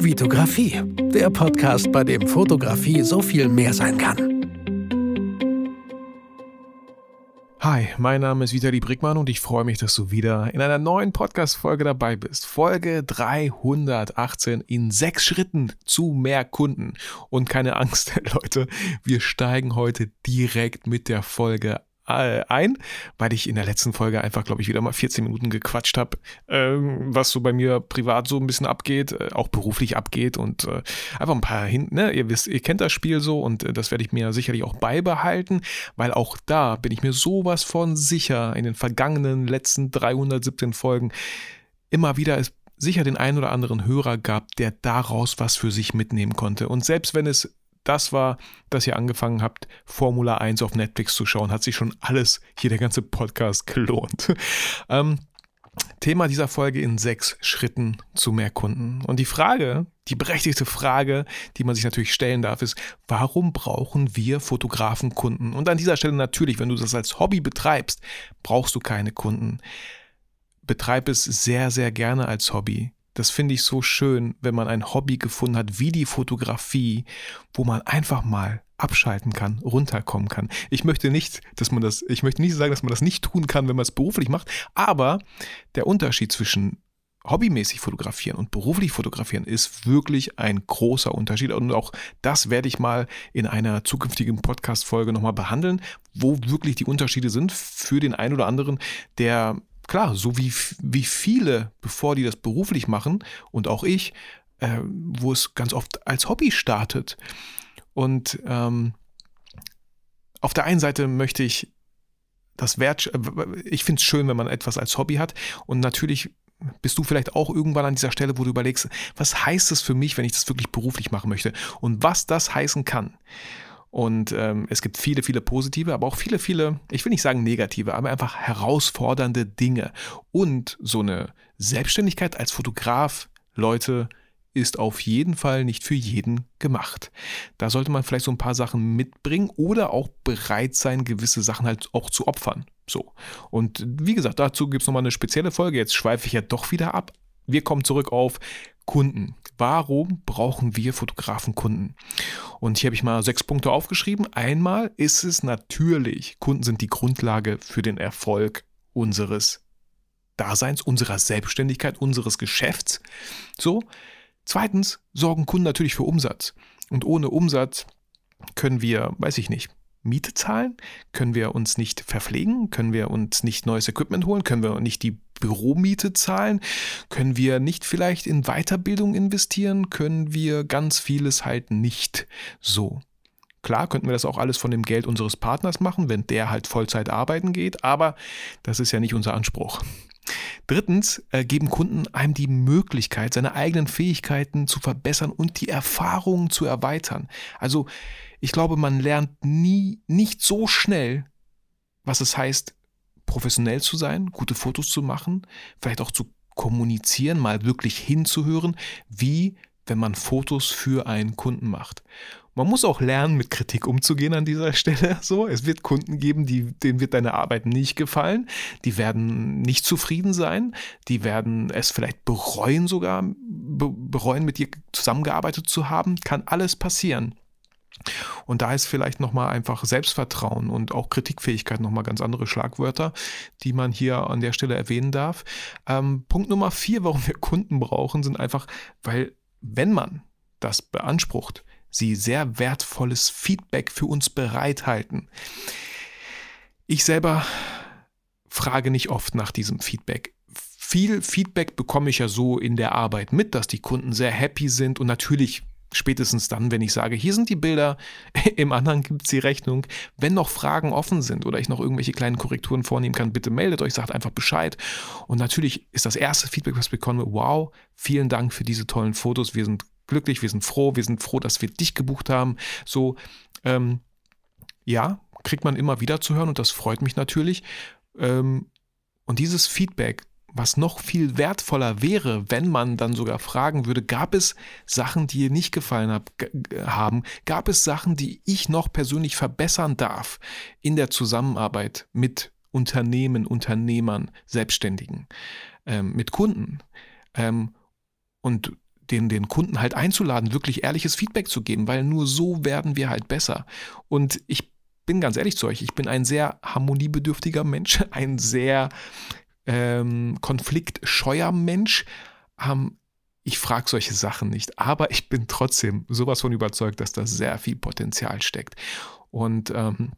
Vitografie, der Podcast, bei dem Fotografie so viel mehr sein kann. Hi, mein Name ist Vitali Brickmann und ich freue mich, dass du wieder in einer neuen Podcast-Folge dabei bist. Folge 318 in sechs Schritten zu mehr Kunden. Und keine Angst, Leute, wir steigen heute direkt mit der Folge ein, weil ich in der letzten Folge einfach, glaube ich, wieder mal 14 Minuten gequatscht habe, ähm, was so bei mir privat so ein bisschen abgeht, äh, auch beruflich abgeht und äh, einfach ein paar hinten, ne? ihr wisst, ihr kennt das Spiel so und äh, das werde ich mir sicherlich auch beibehalten, weil auch da bin ich mir sowas von sicher in den vergangenen letzten 317 Folgen immer wieder es sicher den einen oder anderen Hörer gab, der daraus was für sich mitnehmen konnte. Und selbst wenn es das war, dass ihr angefangen habt, Formula 1 auf Netflix zu schauen. Hat sich schon alles, hier der ganze Podcast gelohnt. ähm, Thema dieser Folge in sechs Schritten zu mehr Kunden. Und die Frage, die berechtigte Frage, die man sich natürlich stellen darf, ist, warum brauchen wir Fotografen Kunden? Und an dieser Stelle natürlich, wenn du das als Hobby betreibst, brauchst du keine Kunden. Betreib es sehr, sehr gerne als Hobby. Das finde ich so schön, wenn man ein Hobby gefunden hat, wie die Fotografie, wo man einfach mal abschalten kann, runterkommen kann. Ich möchte nicht, dass man das, ich möchte nicht sagen, dass man das nicht tun kann, wenn man es beruflich macht, aber der Unterschied zwischen hobbymäßig fotografieren und beruflich fotografieren ist wirklich ein großer Unterschied. Und auch das werde ich mal in einer zukünftigen Podcast-Folge nochmal behandeln, wo wirklich die Unterschiede sind für den einen oder anderen, der klar, so wie, wie viele, bevor die das beruflich machen und auch ich, äh, wo es ganz oft als Hobby startet. Und ähm, auf der einen Seite möchte ich das Wert, äh, ich finde es schön, wenn man etwas als Hobby hat und natürlich bist du vielleicht auch irgendwann an dieser Stelle, wo du überlegst, was heißt es für mich, wenn ich das wirklich beruflich machen möchte und was das heißen kann. Und ähm, es gibt viele, viele positive, aber auch viele, viele, ich will nicht sagen negative, aber einfach herausfordernde Dinge. Und so eine Selbstständigkeit als Fotograf, Leute, ist auf jeden Fall nicht für jeden gemacht. Da sollte man vielleicht so ein paar Sachen mitbringen oder auch bereit sein, gewisse Sachen halt auch zu opfern. So. Und wie gesagt, dazu gibt es nochmal eine spezielle Folge. Jetzt schweife ich ja doch wieder ab. Wir kommen zurück auf Kunden. Warum brauchen wir Fotografen Kunden? Und hier habe ich mal sechs Punkte aufgeschrieben. Einmal ist es natürlich, Kunden sind die Grundlage für den Erfolg unseres Daseins, unserer Selbstständigkeit, unseres Geschäfts. So. Zweitens sorgen Kunden natürlich für Umsatz. Und ohne Umsatz können wir, weiß ich nicht, Miete zahlen? Können wir uns nicht verpflegen? Können wir uns nicht neues Equipment holen? Können wir nicht die Büromiete zahlen? Können wir nicht vielleicht in Weiterbildung investieren? Können wir ganz vieles halt nicht so? Klar könnten wir das auch alles von dem Geld unseres Partners machen, wenn der halt Vollzeit arbeiten geht, aber das ist ja nicht unser Anspruch. Drittens äh, geben Kunden einem die Möglichkeit, seine eigenen Fähigkeiten zu verbessern und die Erfahrungen zu erweitern. Also ich glaube, man lernt nie, nicht so schnell, was es heißt, professionell zu sein, gute Fotos zu machen, vielleicht auch zu kommunizieren, mal wirklich hinzuhören, wie wenn man Fotos für einen Kunden macht. Man muss auch lernen, mit Kritik umzugehen an dieser Stelle. So, es wird Kunden geben, die, denen wird deine Arbeit nicht gefallen. Die werden nicht zufrieden sein. Die werden es vielleicht bereuen sogar, bereuen, mit dir zusammengearbeitet zu haben. Kann alles passieren. Und da ist vielleicht nochmal einfach Selbstvertrauen und auch Kritikfähigkeit nochmal ganz andere Schlagwörter, die man hier an der Stelle erwähnen darf. Ähm, Punkt Nummer vier, warum wir Kunden brauchen, sind einfach, weil wenn man das beansprucht, sie sehr wertvolles Feedback für uns bereithalten. Ich selber frage nicht oft nach diesem Feedback. Viel Feedback bekomme ich ja so in der Arbeit mit, dass die Kunden sehr happy sind und natürlich Spätestens dann, wenn ich sage, hier sind die Bilder, im anderen gibt es die Rechnung. Wenn noch Fragen offen sind oder ich noch irgendwelche kleinen Korrekturen vornehmen kann, bitte meldet euch, sagt einfach Bescheid. Und natürlich ist das erste Feedback, was ich bekomme, wow, vielen Dank für diese tollen Fotos. Wir sind glücklich, wir sind froh, wir sind froh, dass wir dich gebucht haben. So, ähm, ja, kriegt man immer wieder zu hören und das freut mich natürlich. Ähm, und dieses Feedback, was noch viel wertvoller wäre, wenn man dann sogar fragen würde, gab es Sachen, die ihr nicht gefallen hab, haben? Gab es Sachen, die ich noch persönlich verbessern darf in der Zusammenarbeit mit Unternehmen, Unternehmern, Selbstständigen, ähm, mit Kunden? Ähm, und den, den Kunden halt einzuladen, wirklich ehrliches Feedback zu geben, weil nur so werden wir halt besser. Und ich bin ganz ehrlich zu euch, ich bin ein sehr harmoniebedürftiger Mensch, ein sehr ähm, konfliktscheuer Mensch. Ähm, ich frage solche Sachen nicht, aber ich bin trotzdem sowas von überzeugt, dass da sehr viel Potenzial steckt. Und ähm,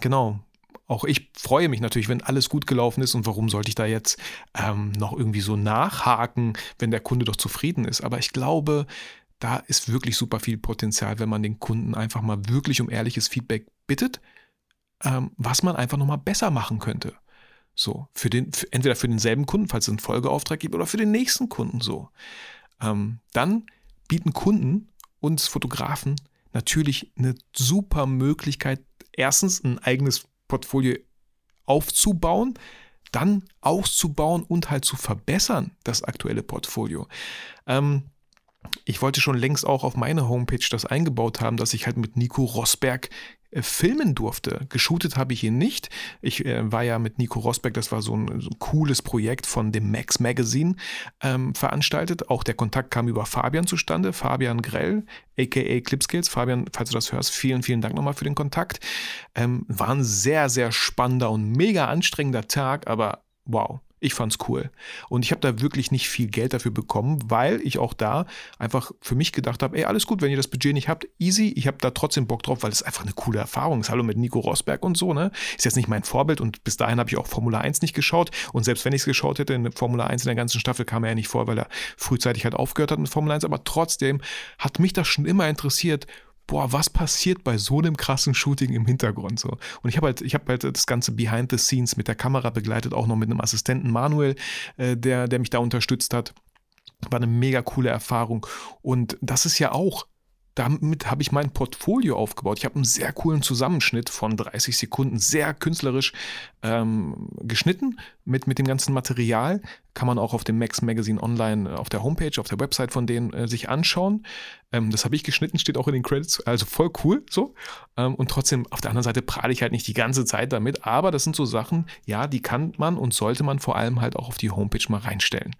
genau, auch ich freue mich natürlich, wenn alles gut gelaufen ist und warum sollte ich da jetzt ähm, noch irgendwie so nachhaken, wenn der Kunde doch zufrieden ist. Aber ich glaube, da ist wirklich super viel Potenzial, wenn man den Kunden einfach mal wirklich um ehrliches Feedback bittet, ähm, was man einfach nochmal besser machen könnte. So, für den, für, entweder für denselben Kunden, falls es einen Folgeauftrag gibt, oder für den nächsten Kunden so. Ähm, dann bieten Kunden uns Fotografen natürlich eine super Möglichkeit, erstens ein eigenes Portfolio aufzubauen, dann auszubauen und halt zu verbessern, das aktuelle Portfolio. Ähm, ich wollte schon längst auch auf meine Homepage das eingebaut haben, dass ich halt mit Nico Rosberg filmen durfte. Geshootet habe ich ihn nicht. Ich äh, war ja mit Nico Rosberg, das war so ein, so ein cooles Projekt von dem Max Magazine ähm, veranstaltet. Auch der Kontakt kam über Fabian zustande, Fabian Grell, aka Clipskills. Fabian, falls du das hörst, vielen, vielen Dank nochmal für den Kontakt. Ähm, war ein sehr, sehr spannender und mega anstrengender Tag, aber wow, ich fand's cool. Und ich habe da wirklich nicht viel Geld dafür bekommen, weil ich auch da einfach für mich gedacht habe, ey, alles gut, wenn ihr das Budget nicht habt, easy. Ich habe da trotzdem Bock drauf, weil es einfach eine coole Erfahrung ist. Hallo mit Nico Rosberg und so, ne? Ist jetzt nicht mein Vorbild und bis dahin habe ich auch Formula 1 nicht geschaut. Und selbst wenn ich es geschaut hätte, in Formula 1 in der ganzen Staffel kam er ja nicht vor, weil er frühzeitig halt aufgehört hat mit Formula 1. Aber trotzdem hat mich das schon immer interessiert, boah, was passiert bei so einem krassen Shooting im Hintergrund so? Und ich habe halt, ich habe halt das ganze Behind the Scenes mit der Kamera begleitet, auch noch mit einem Assistenten Manuel, äh, der, der mich da unterstützt hat. War eine mega coole Erfahrung. Und das ist ja auch damit habe ich mein Portfolio aufgebaut. Ich habe einen sehr coolen Zusammenschnitt von 30 Sekunden, sehr künstlerisch ähm, geschnitten mit, mit dem ganzen Material. Kann man auch auf dem Max Magazine online auf der Homepage, auf der Website von denen äh, sich anschauen. Ähm, das habe ich geschnitten, steht auch in den Credits, also voll cool so. Ähm, und trotzdem, auf der anderen Seite prahle ich halt nicht die ganze Zeit damit, aber das sind so Sachen, ja, die kann man und sollte man vor allem halt auch auf die Homepage mal reinstellen.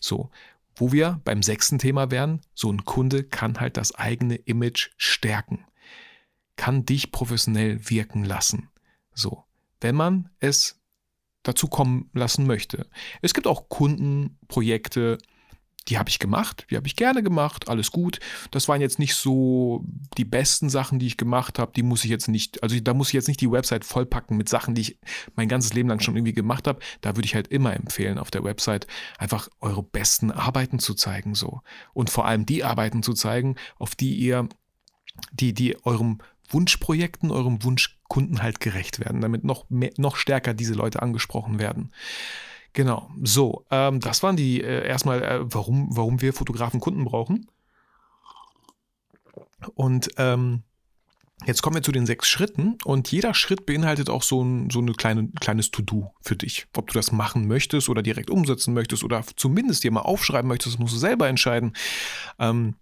So. Wo wir beim sechsten Thema wären, so ein Kunde kann halt das eigene Image stärken, kann dich professionell wirken lassen. So, wenn man es dazu kommen lassen möchte. Es gibt auch Kundenprojekte, die habe ich gemacht, die habe ich gerne gemacht, alles gut. Das waren jetzt nicht so die besten Sachen, die ich gemacht habe. Die muss ich jetzt nicht, also da muss ich jetzt nicht die Website vollpacken mit Sachen, die ich mein ganzes Leben lang schon irgendwie gemacht habe. Da würde ich halt immer empfehlen, auf der Website einfach eure besten Arbeiten zu zeigen, so. Und vor allem die Arbeiten zu zeigen, auf die ihr, die, die eurem Wunschprojekten, eurem Wunschkunden halt gerecht werden, damit noch mehr, noch stärker diese Leute angesprochen werden. Genau, so, ähm, das waren die äh, erstmal, äh, warum, warum wir Fotografen Kunden brauchen. Und ähm, jetzt kommen wir zu den sechs Schritten und jeder Schritt beinhaltet auch so ein so eine kleine, kleines To-Do für dich. Ob du das machen möchtest oder direkt umsetzen möchtest oder zumindest dir mal aufschreiben möchtest, musst du selber entscheiden. Ähm,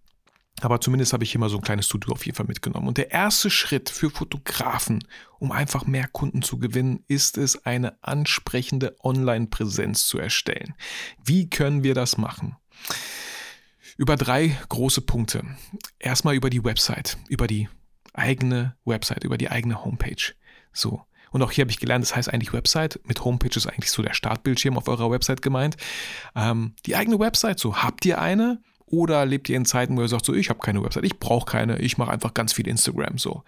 aber zumindest habe ich hier mal so ein kleines To-Do auf jeden Fall mitgenommen. Und der erste Schritt für Fotografen, um einfach mehr Kunden zu gewinnen, ist es, eine ansprechende Online-Präsenz zu erstellen. Wie können wir das machen? Über drei große Punkte. Erstmal über die Website, über die eigene Website, über die eigene Homepage. So. Und auch hier habe ich gelernt, das heißt eigentlich Website. Mit Homepage ist eigentlich so der Startbildschirm auf eurer Website gemeint. Ähm, die eigene Website, so habt ihr eine? Oder lebt ihr in Zeiten, wo ihr sagt, so, ich habe keine Website, ich brauche keine, ich mache einfach ganz viel Instagram so.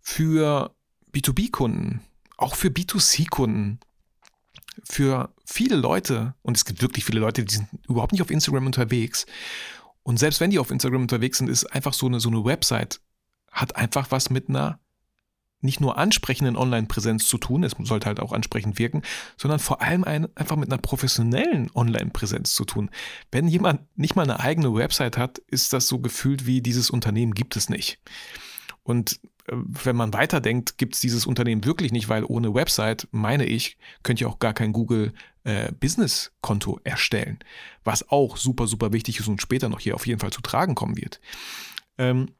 Für B2B-Kunden, auch für B2C-Kunden, für viele Leute, und es gibt wirklich viele Leute, die sind überhaupt nicht auf Instagram unterwegs. Und selbst wenn die auf Instagram unterwegs sind, ist einfach so eine, so eine Website, hat einfach was mit einer nicht nur ansprechenden Online-Präsenz zu tun, es sollte halt auch ansprechend wirken, sondern vor allem ein, einfach mit einer professionellen Online-Präsenz zu tun. Wenn jemand nicht mal eine eigene Website hat, ist das so gefühlt wie dieses Unternehmen gibt es nicht. Und äh, wenn man weiterdenkt, gibt es dieses Unternehmen wirklich nicht, weil ohne Website, meine ich, könnt ihr auch gar kein Google äh, Business-Konto erstellen, was auch super, super wichtig ist und später noch hier auf jeden Fall zu tragen kommen wird. Ähm,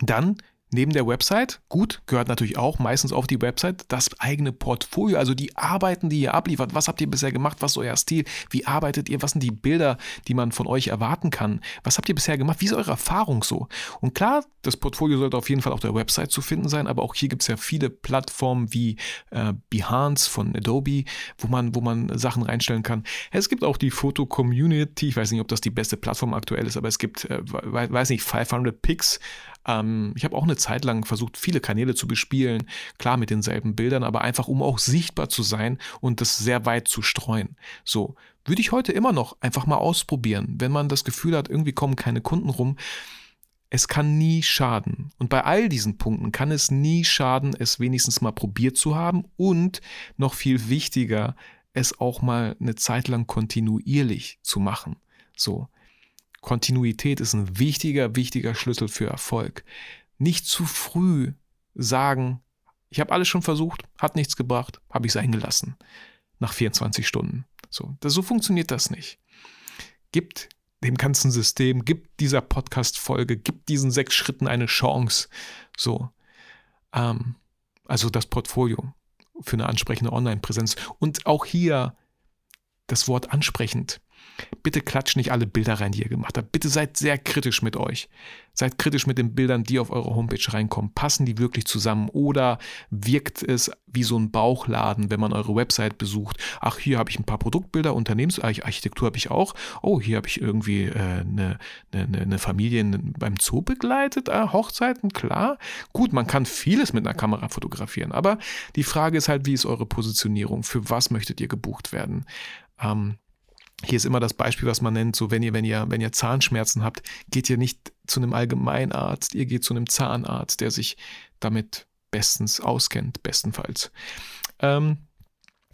dann Neben der Website, gut, gehört natürlich auch meistens auf die Website, das eigene Portfolio, also die Arbeiten, die ihr abliefert. Was habt ihr bisher gemacht? Was ist euer Stil? Wie arbeitet ihr? Was sind die Bilder, die man von euch erwarten kann? Was habt ihr bisher gemacht? Wie ist eure Erfahrung so? Und klar, das Portfolio sollte auf jeden Fall auf der Website zu finden sein, aber auch hier gibt es ja viele Plattformen wie äh, Behance von Adobe, wo man, wo man Sachen reinstellen kann. Es gibt auch die Foto-Community, ich weiß nicht, ob das die beste Plattform aktuell ist, aber es gibt, äh, weiß nicht, 500 Picks ähm, ich habe auch eine Zeit lang versucht, viele Kanäle zu bespielen, klar mit denselben Bildern, aber einfach um auch sichtbar zu sein und das sehr weit zu streuen. So, würde ich heute immer noch einfach mal ausprobieren, wenn man das Gefühl hat, irgendwie kommen keine Kunden rum. Es kann nie schaden. Und bei all diesen Punkten kann es nie schaden, es wenigstens mal probiert zu haben und noch viel wichtiger, es auch mal eine Zeit lang kontinuierlich zu machen. So. Kontinuität ist ein wichtiger, wichtiger Schlüssel für Erfolg. Nicht zu früh sagen, ich habe alles schon versucht, hat nichts gebracht, habe ich es eingelassen. Nach 24 Stunden. So, das, so funktioniert das nicht. Gibt dem ganzen System, gibt dieser Podcast-Folge, gibt diesen sechs Schritten eine Chance. So. Ähm, also das Portfolio für eine ansprechende Online-Präsenz. Und auch hier das Wort ansprechend. Bitte klatscht nicht alle Bilder rein, die ihr gemacht habt. Bitte seid sehr kritisch mit euch. Seid kritisch mit den Bildern, die auf eure Homepage reinkommen. Passen die wirklich zusammen oder wirkt es wie so ein Bauchladen, wenn man eure Website besucht? Ach, hier habe ich ein paar Produktbilder, Unternehmensarchitektur habe ich auch. Oh, hier habe ich irgendwie äh, eine, eine, eine Familie beim Zoo begleitet. Ah, Hochzeiten, klar. Gut, man kann vieles mit einer Kamera fotografieren, aber die Frage ist halt, wie ist eure Positionierung? Für was möchtet ihr gebucht werden? Ähm, hier ist immer das Beispiel, was man nennt, so wenn ihr, wenn ihr, wenn ihr Zahnschmerzen habt, geht ihr nicht zu einem Allgemeinarzt, ihr geht zu einem Zahnarzt, der sich damit bestens auskennt, bestenfalls. Ähm,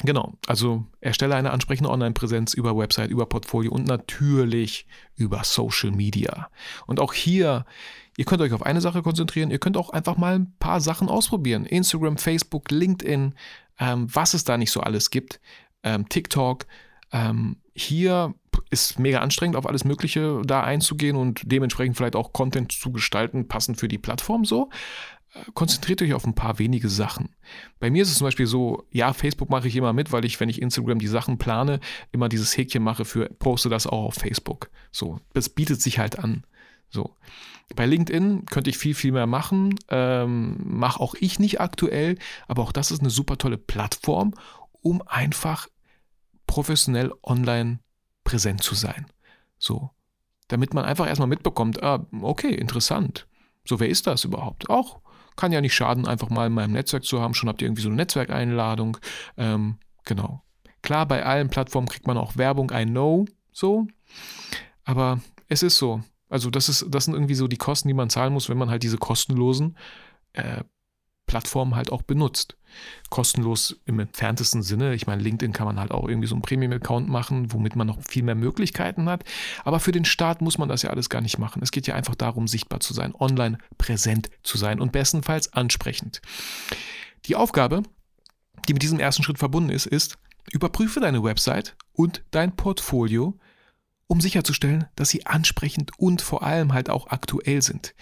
genau, also erstelle eine ansprechende Online-Präsenz über Website, über Portfolio und natürlich über Social Media. Und auch hier, ihr könnt euch auf eine Sache konzentrieren, ihr könnt auch einfach mal ein paar Sachen ausprobieren. Instagram, Facebook, LinkedIn, ähm, was es da nicht so alles gibt, ähm, TikTok, ähm, hier ist mega anstrengend, auf alles Mögliche da einzugehen und dementsprechend vielleicht auch Content zu gestalten, passend für die Plattform so. Äh, konzentriert euch auf ein paar wenige Sachen. Bei mir ist es zum Beispiel so, ja, Facebook mache ich immer mit, weil ich, wenn ich Instagram die Sachen plane, immer dieses Häkchen mache für, poste das auch auf Facebook. So, das bietet sich halt an. So. Bei LinkedIn könnte ich viel, viel mehr machen. Ähm, Mache auch ich nicht aktuell, aber auch das ist eine super tolle Plattform, um einfach professionell online präsent zu sein. So. Damit man einfach erstmal mitbekommt, ah, okay, interessant. So, wer ist das überhaupt? Auch kann ja nicht schaden, einfach mal in meinem Netzwerk zu haben. Schon habt ihr irgendwie so eine Netzwerkeinladung. Ähm, genau. Klar, bei allen Plattformen kriegt man auch Werbung, I know, so. Aber es ist so. Also, das, ist, das sind irgendwie so die Kosten, die man zahlen muss, wenn man halt diese kostenlosen äh, Plattform halt auch benutzt. Kostenlos im entferntesten Sinne. Ich meine, LinkedIn kann man halt auch irgendwie so einen Premium-Account machen, womit man noch viel mehr Möglichkeiten hat. Aber für den Start muss man das ja alles gar nicht machen. Es geht ja einfach darum, sichtbar zu sein, online präsent zu sein und bestenfalls ansprechend. Die Aufgabe, die mit diesem ersten Schritt verbunden ist, ist, überprüfe deine Website und dein Portfolio, um sicherzustellen, dass sie ansprechend und vor allem halt auch aktuell sind.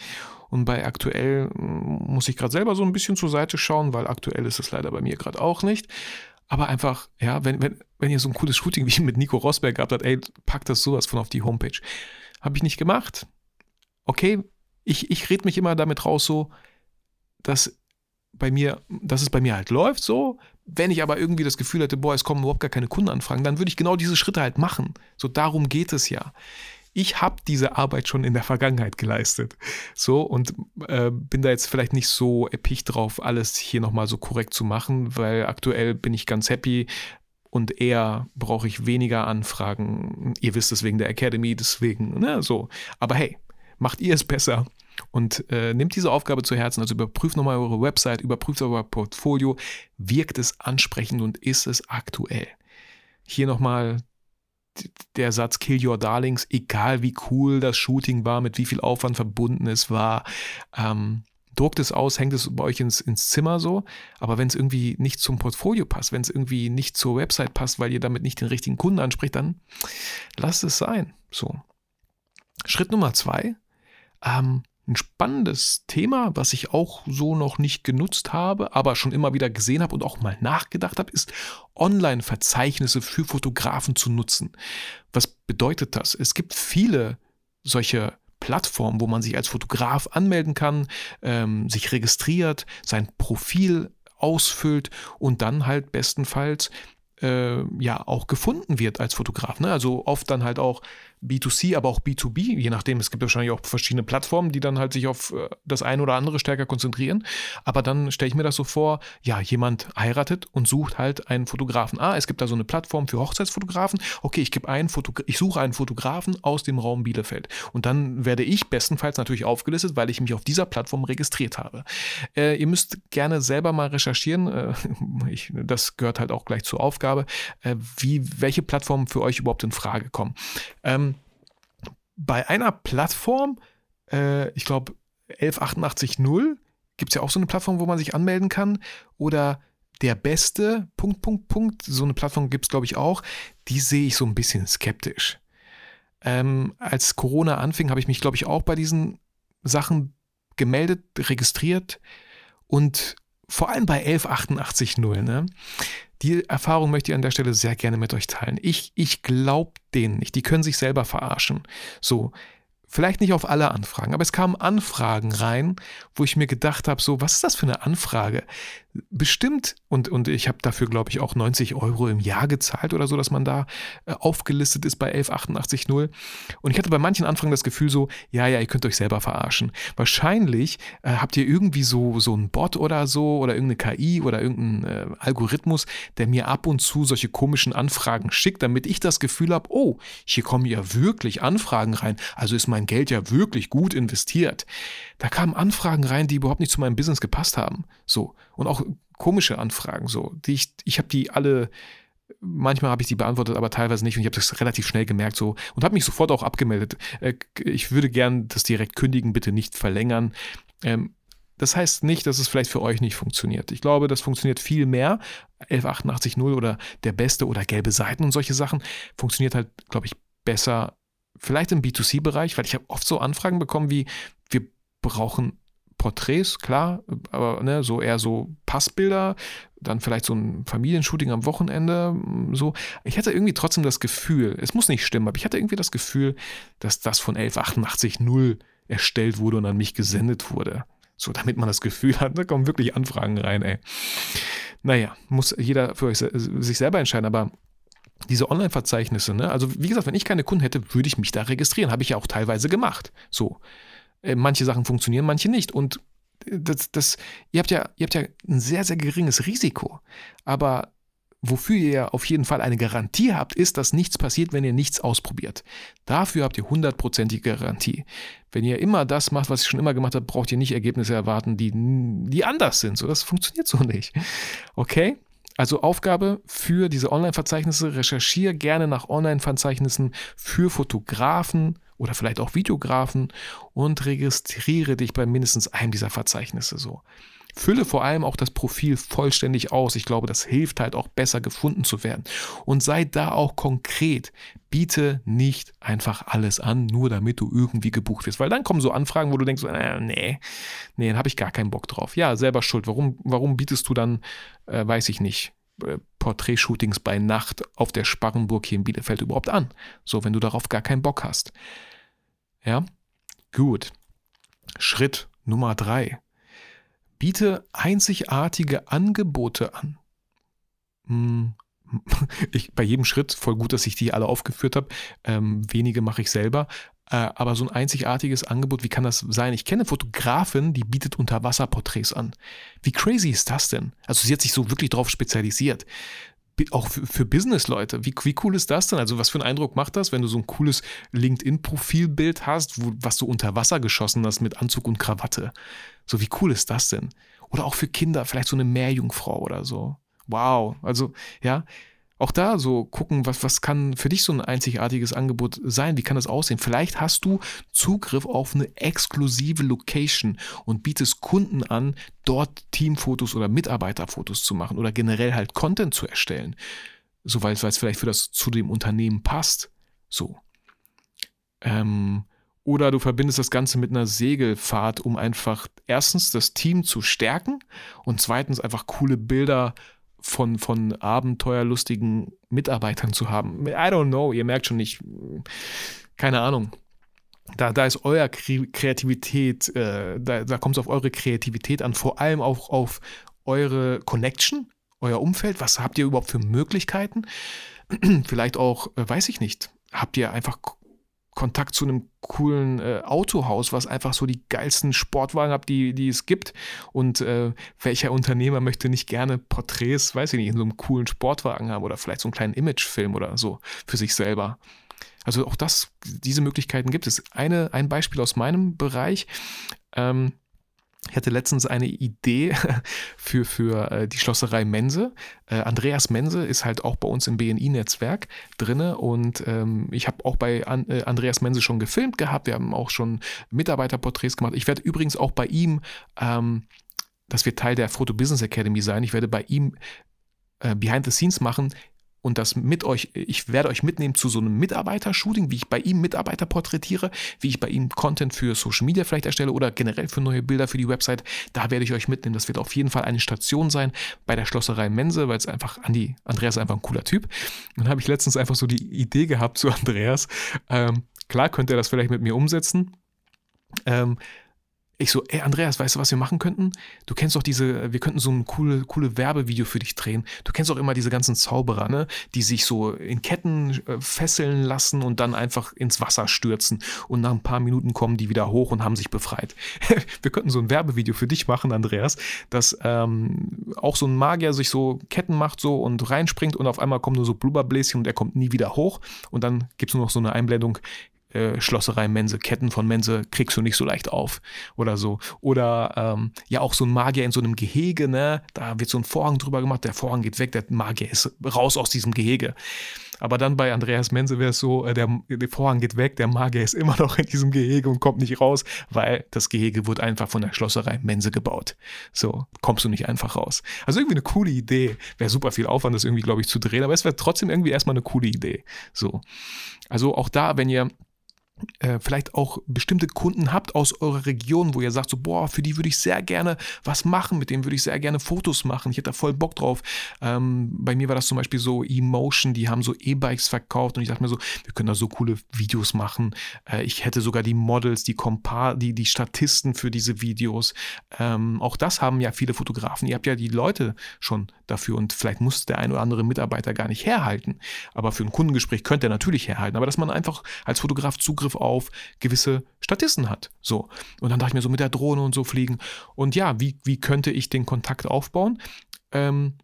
Und bei aktuell mm, muss ich gerade selber so ein bisschen zur Seite schauen, weil aktuell ist es leider bei mir gerade auch nicht. Aber einfach, ja, wenn, wenn, wenn ihr so ein cooles Shooting wie mit Nico Rosberg gehabt habt, ey, packt das sowas von auf die Homepage. Habe ich nicht gemacht. Okay, ich, ich rede mich immer damit raus, so, dass bei mir, dass es bei mir halt läuft, so. Wenn ich aber irgendwie das Gefühl hätte, boah, es kommen überhaupt gar keine Kundenanfragen, dann würde ich genau diese Schritte halt machen. So, darum geht es ja ich habe diese Arbeit schon in der Vergangenheit geleistet. So und äh, bin da jetzt vielleicht nicht so episch drauf, alles hier nochmal so korrekt zu machen, weil aktuell bin ich ganz happy und eher brauche ich weniger Anfragen. Ihr wisst es wegen der Academy, deswegen, ne, so. Aber hey, macht ihr es besser und äh, nehmt diese Aufgabe zu Herzen. Also überprüft nochmal eure Website, überprüft euer Portfolio. Wirkt es ansprechend und ist es aktuell? Hier nochmal der Satz Kill Your Darlings, egal wie cool das Shooting war, mit wie viel Aufwand verbunden es war, ähm, druckt es aus, hängt es bei euch ins, ins Zimmer so, aber wenn es irgendwie nicht zum Portfolio passt, wenn es irgendwie nicht zur Website passt, weil ihr damit nicht den richtigen Kunden anspricht, dann lasst es sein. So. Schritt Nummer zwei, ähm, Ein spannendes Thema, was ich auch so noch nicht genutzt habe, aber schon immer wieder gesehen habe und auch mal nachgedacht habe, ist Online-Verzeichnisse für Fotografen zu nutzen. Was bedeutet das? Es gibt viele solche Plattformen, wo man sich als Fotograf anmelden kann, ähm, sich registriert, sein Profil ausfüllt und dann halt bestenfalls äh, ja auch gefunden wird als Fotograf. Ne? Also oft dann halt auch B2C, aber auch B2B, je nachdem. Es gibt wahrscheinlich auch verschiedene Plattformen, die dann halt sich auf äh, das eine oder andere stärker konzentrieren. Aber dann stelle ich mir das so vor, ja, jemand heiratet und sucht halt einen Fotografen. Ah, es gibt da so eine Plattform für Hochzeitsfotografen. Okay, ich gebe einen Fotogra ich suche einen Fotografen aus dem Raum Bielefeld. Und dann werde ich bestenfalls natürlich aufgelistet, weil ich mich auf dieser Plattform registriert habe. Äh, ihr müsst gerne selber mal recherchieren. Äh, ich, das gehört halt auch gleich zur Aufgabe, äh, wie, welche Plattformen für euch überhaupt in Frage kommen. Ähm, bei einer Plattform, äh, ich glaube 11880, gibt es ja auch so eine Plattform, wo man sich anmelden kann. Oder der beste, Punkt, Punkt, Punkt, so eine Plattform gibt es, glaube ich, auch. Die sehe ich so ein bisschen skeptisch. Ähm, als Corona anfing, habe ich mich, glaube ich, auch bei diesen Sachen gemeldet, registriert und vor allem bei 11880, ne? Die Erfahrung möchte ich an der Stelle sehr gerne mit euch teilen. Ich, ich glaube denen nicht. Die können sich selber verarschen. So, Vielleicht nicht auf alle Anfragen, aber es kamen Anfragen rein, wo ich mir gedacht habe, so, was ist das für eine Anfrage? Bestimmt, und, und ich habe dafür, glaube ich, auch 90 Euro im Jahr gezahlt oder so, dass man da äh, aufgelistet ist bei 11880. Und ich hatte bei manchen Anfragen das Gefühl so, ja, ja, ihr könnt euch selber verarschen. Wahrscheinlich äh, habt ihr irgendwie so, so einen Bot oder so oder irgendeine KI oder irgendeinen äh, Algorithmus, der mir ab und zu solche komischen Anfragen schickt, damit ich das Gefühl habe, oh, hier kommen ja wirklich Anfragen rein. Also ist mein mein Geld ja wirklich gut investiert. Da kamen Anfragen rein, die überhaupt nicht zu meinem Business gepasst haben. So. Und auch komische Anfragen, so. Die ich, ich habe die alle, manchmal habe ich die beantwortet, aber teilweise nicht. Und ich habe das relativ schnell gemerkt, so. Und habe mich sofort auch abgemeldet. Äh, ich würde gern das direkt kündigen, bitte nicht verlängern. Ähm, das heißt nicht, dass es vielleicht für euch nicht funktioniert. Ich glaube, das funktioniert viel mehr. 11880 oder der Beste oder gelbe Seiten und solche Sachen funktioniert halt, glaube ich, besser vielleicht im B2C-Bereich, weil ich habe oft so Anfragen bekommen wie, wir brauchen Porträts, klar, aber ne, so eher so Passbilder, dann vielleicht so ein Familienshooting am Wochenende, so. Ich hatte irgendwie trotzdem das Gefühl, es muss nicht stimmen, aber ich hatte irgendwie das Gefühl, dass das von 1188.0 erstellt wurde und an mich gesendet wurde. So, damit man das Gefühl hat, da kommen wirklich Anfragen rein, ey. Naja, muss jeder für sich selber entscheiden, aber diese Online-Verzeichnisse, ne? also wie gesagt, wenn ich keine Kunden hätte, würde ich mich da registrieren. Habe ich ja auch teilweise gemacht. So. Äh, manche Sachen funktionieren, manche nicht. Und äh, das, das, ihr, habt ja, ihr habt ja ein sehr, sehr geringes Risiko. Aber wofür ihr auf jeden Fall eine Garantie habt, ist, dass nichts passiert, wenn ihr nichts ausprobiert. Dafür habt ihr hundertprozentige Garantie. Wenn ihr immer das macht, was ihr schon immer gemacht habt, braucht ihr nicht Ergebnisse erwarten, die, die anders sind. So, das funktioniert so nicht. Okay? Also Aufgabe für diese Online-Verzeichnisse, recherchiere gerne nach Online-Verzeichnissen für Fotografen oder vielleicht auch Videografen und registriere dich bei mindestens einem dieser Verzeichnisse so. Fülle vor allem auch das Profil vollständig aus. Ich glaube, das hilft halt auch besser gefunden zu werden. Und sei da auch konkret. Biete nicht einfach alles an, nur damit du irgendwie gebucht wirst. Weil dann kommen so Anfragen, wo du denkst, äh, nee, nee, dann habe ich gar keinen Bock drauf. Ja, selber schuld. Warum, warum bietest du dann, äh, weiß ich nicht, Porträtshootings bei Nacht auf der Sparrenburg hier in Bielefeld überhaupt an? So, wenn du darauf gar keinen Bock hast. Ja, gut. Schritt Nummer drei biete einzigartige Angebote an. Hm, ich, bei jedem Schritt, voll gut, dass ich die alle aufgeführt habe. Ähm, wenige mache ich selber. Äh, aber so ein einzigartiges Angebot, wie kann das sein? Ich kenne Fotografin, die bietet Unterwasserporträts an. Wie crazy ist das denn? Also sie hat sich so wirklich drauf spezialisiert auch für, für Business-Leute. Wie, wie cool ist das denn? Also, was für einen Eindruck macht das, wenn du so ein cooles LinkedIn-Profilbild hast, wo, was du unter Wasser geschossen hast mit Anzug und Krawatte? So, wie cool ist das denn? Oder auch für Kinder, vielleicht so eine Meerjungfrau oder so. Wow. Also, ja, auch da so gucken, was, was kann für dich so ein einzigartiges Angebot sein? Wie kann das aussehen? Vielleicht hast du Zugriff auf eine exklusive Location und bietest Kunden an, dort Teamfotos oder Mitarbeiterfotos zu machen oder generell halt Content zu erstellen. So, weil es vielleicht für das zu dem Unternehmen passt. So. Ähm, Oder du verbindest das Ganze mit einer Segelfahrt, um einfach erstens das Team zu stärken und zweitens einfach coole Bilder von, von abenteuerlustigen Mitarbeitern zu haben. I don't know, ihr merkt schon nicht, keine Ahnung. Da, da ist euer Kreativität, äh, da, da kommt es auf eure Kreativität an, vor allem auch auf eure Connection, euer Umfeld. Was habt ihr überhaupt für Möglichkeiten? Vielleicht auch, äh, weiß ich nicht, habt ihr einfach Kontakt zu einem coolen äh, Autohaus, was einfach so die geilsten Sportwagen hat, die, die es gibt. Und äh, welcher Unternehmer möchte nicht gerne Porträts, weiß ich nicht, in so einem coolen Sportwagen haben oder vielleicht so einen kleinen Imagefilm oder so für sich selber. Also auch das, diese Möglichkeiten gibt es. Eine, ein Beispiel aus meinem Bereich. Ähm, ich hatte letztens eine Idee für, für äh, die Schlosserei Mense. Äh, Andreas Mense ist halt auch bei uns im BNI-Netzwerk drin und ähm, ich habe auch bei An äh, Andreas Mense schon gefilmt gehabt. Wir haben auch schon Mitarbeiterporträts gemacht. Ich werde übrigens auch bei ihm, ähm, das wird Teil der Photo Business Academy sein, ich werde bei ihm äh, Behind the Scenes machen, und das mit euch, ich werde euch mitnehmen zu so einem Mitarbeiter-Shooting, wie ich bei ihm Mitarbeiter porträtiere, wie ich bei ihm Content für Social Media vielleicht erstelle oder generell für neue Bilder für die Website. Da werde ich euch mitnehmen. Das wird auf jeden Fall eine Station sein bei der Schlosserei Mense, weil es einfach, Andi, Andreas ist einfach ein cooler Typ. Dann habe ich letztens einfach so die Idee gehabt zu Andreas. Ähm, klar könnte er das vielleicht mit mir umsetzen. Ähm, ich so, ey Andreas, weißt du, was wir machen könnten? Du kennst doch diese, wir könnten so ein coole, coole Werbevideo für dich drehen. Du kennst doch immer diese ganzen Zauberer, ne? Die sich so in Ketten äh, fesseln lassen und dann einfach ins Wasser stürzen. Und nach ein paar Minuten kommen die wieder hoch und haben sich befreit. wir könnten so ein Werbevideo für dich machen, Andreas, dass ähm, auch so ein Magier sich so Ketten macht so und reinspringt und auf einmal kommen nur so Blubberbläschen und er kommt nie wieder hoch. Und dann gibt es nur noch so eine Einblendung, äh, Schlosserei Mense, Ketten von Mense kriegst du nicht so leicht auf oder so. Oder ähm, ja auch so ein Magier in so einem Gehege, ne? Da wird so ein Vorhang drüber gemacht, der Vorhang geht weg, der Magier ist raus aus diesem Gehege. Aber dann bei Andreas Mense wäre es so, äh, der, der, Vorhang geht weg, der Magier ist immer noch in diesem Gehege und kommt nicht raus, weil das Gehege wurde einfach von der Schlosserei Mense gebaut. So, kommst du nicht einfach raus. Also irgendwie eine coole Idee. Wäre super viel Aufwand, das irgendwie, glaube ich, zu drehen, aber es wäre trotzdem irgendwie erstmal eine coole Idee. So. Also auch da, wenn ihr äh, vielleicht auch bestimmte Kunden habt aus eurer Region, wo ihr sagt so, boah, für die würde ich sehr gerne was machen, mit denen würde ich sehr gerne Fotos machen, ich hätte da voll Bock drauf. Ähm, bei mir war das zum Beispiel so Emotion, die haben so E-Bikes verkauft und ich dachte mir so, wir können da so coole Videos machen. Äh, ich hätte sogar die Models, die Kompar, die, die Statisten für diese Videos. Ähm, auch das haben ja viele Fotografen. Ihr habt ja die Leute schon dafür und vielleicht muss der ein oder andere Mitarbeiter gar nicht herhalten. Aber für ein Kundengespräch könnte er natürlich herhalten. Aber dass man einfach als Fotograf Zugriff Zugriff auf gewisse Statisten hat. So. Und dann dachte ich mir so mit der Drohne und so fliegen. Und ja, wie, wie könnte ich den Kontakt aufbauen? Ähm,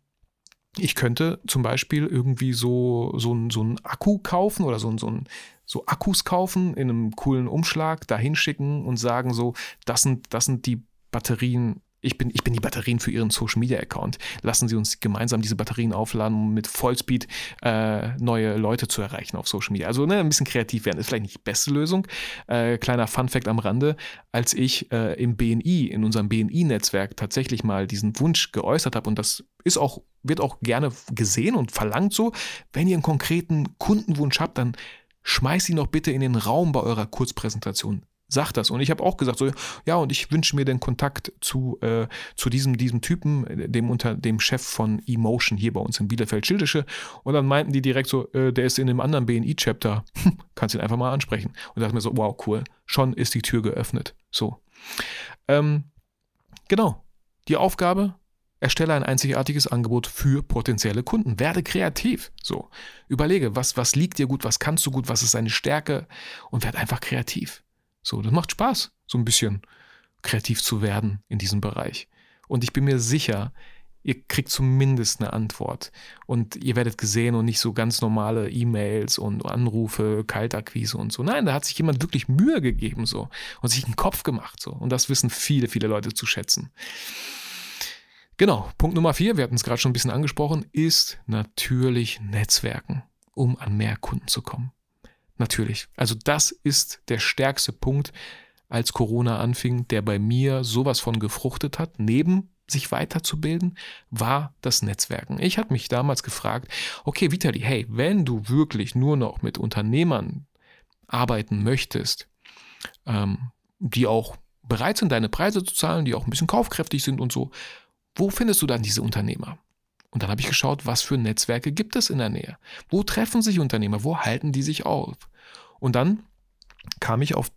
ich könnte zum Beispiel irgendwie so, so, so einen Akku kaufen oder so, so, so Akkus kaufen in einem coolen Umschlag, da hinschicken und sagen so, das sind, das sind die Batterien ich bin, ich bin die Batterien für Ihren Social Media Account. Lassen Sie uns gemeinsam diese Batterien aufladen, um mit Vollspeed äh, neue Leute zu erreichen auf Social Media. Also ne, ein bisschen kreativ werden ist vielleicht nicht die beste Lösung. Äh, kleiner Fun Fact am Rande: Als ich äh, im BNI, in unserem BNI-Netzwerk tatsächlich mal diesen Wunsch geäußert habe, und das ist auch, wird auch gerne gesehen und verlangt so, wenn ihr einen konkreten Kundenwunsch habt, dann schmeißt ihn doch bitte in den Raum bei eurer Kurzpräsentation sagt das. Und ich habe auch gesagt, so, ja, und ich wünsche mir den Kontakt zu, äh, zu diesem, diesem Typen, dem unter dem Chef von Emotion hier bei uns in Bielefeld-Schildische. Und dann meinten die direkt so, äh, der ist in einem anderen BNI-Chapter. Kannst ihn einfach mal ansprechen. Und da dachte mir so, wow, cool. Schon ist die Tür geöffnet. So. Ähm, genau. Die Aufgabe, Erstelle ein einzigartiges Angebot für potenzielle Kunden. Werde kreativ. So. Überlege, was, was liegt dir gut, was kannst du gut, was ist deine Stärke und werde einfach kreativ. So, das macht Spaß, so ein bisschen kreativ zu werden in diesem Bereich. Und ich bin mir sicher, ihr kriegt zumindest eine Antwort. Und ihr werdet gesehen und nicht so ganz normale E-Mails und Anrufe, Kaltakquise und so. Nein, da hat sich jemand wirklich Mühe gegeben so und sich einen Kopf gemacht so. Und das wissen viele, viele Leute zu schätzen. Genau, Punkt Nummer vier, wir hatten es gerade schon ein bisschen angesprochen, ist natürlich Netzwerken, um an mehr Kunden zu kommen. Natürlich. Also das ist der stärkste Punkt, als Corona anfing, der bei mir sowas von gefruchtet hat, neben sich weiterzubilden, war das Netzwerken. Ich hatte mich damals gefragt, okay, Vitali, hey, wenn du wirklich nur noch mit Unternehmern arbeiten möchtest, ähm, die auch bereit sind, deine Preise zu zahlen, die auch ein bisschen kaufkräftig sind und so. Wo findest du dann diese Unternehmer? Und dann habe ich geschaut, was für Netzwerke gibt es in der Nähe? Wo treffen sich Unternehmer? Wo halten die sich auf? Und dann kam ich auf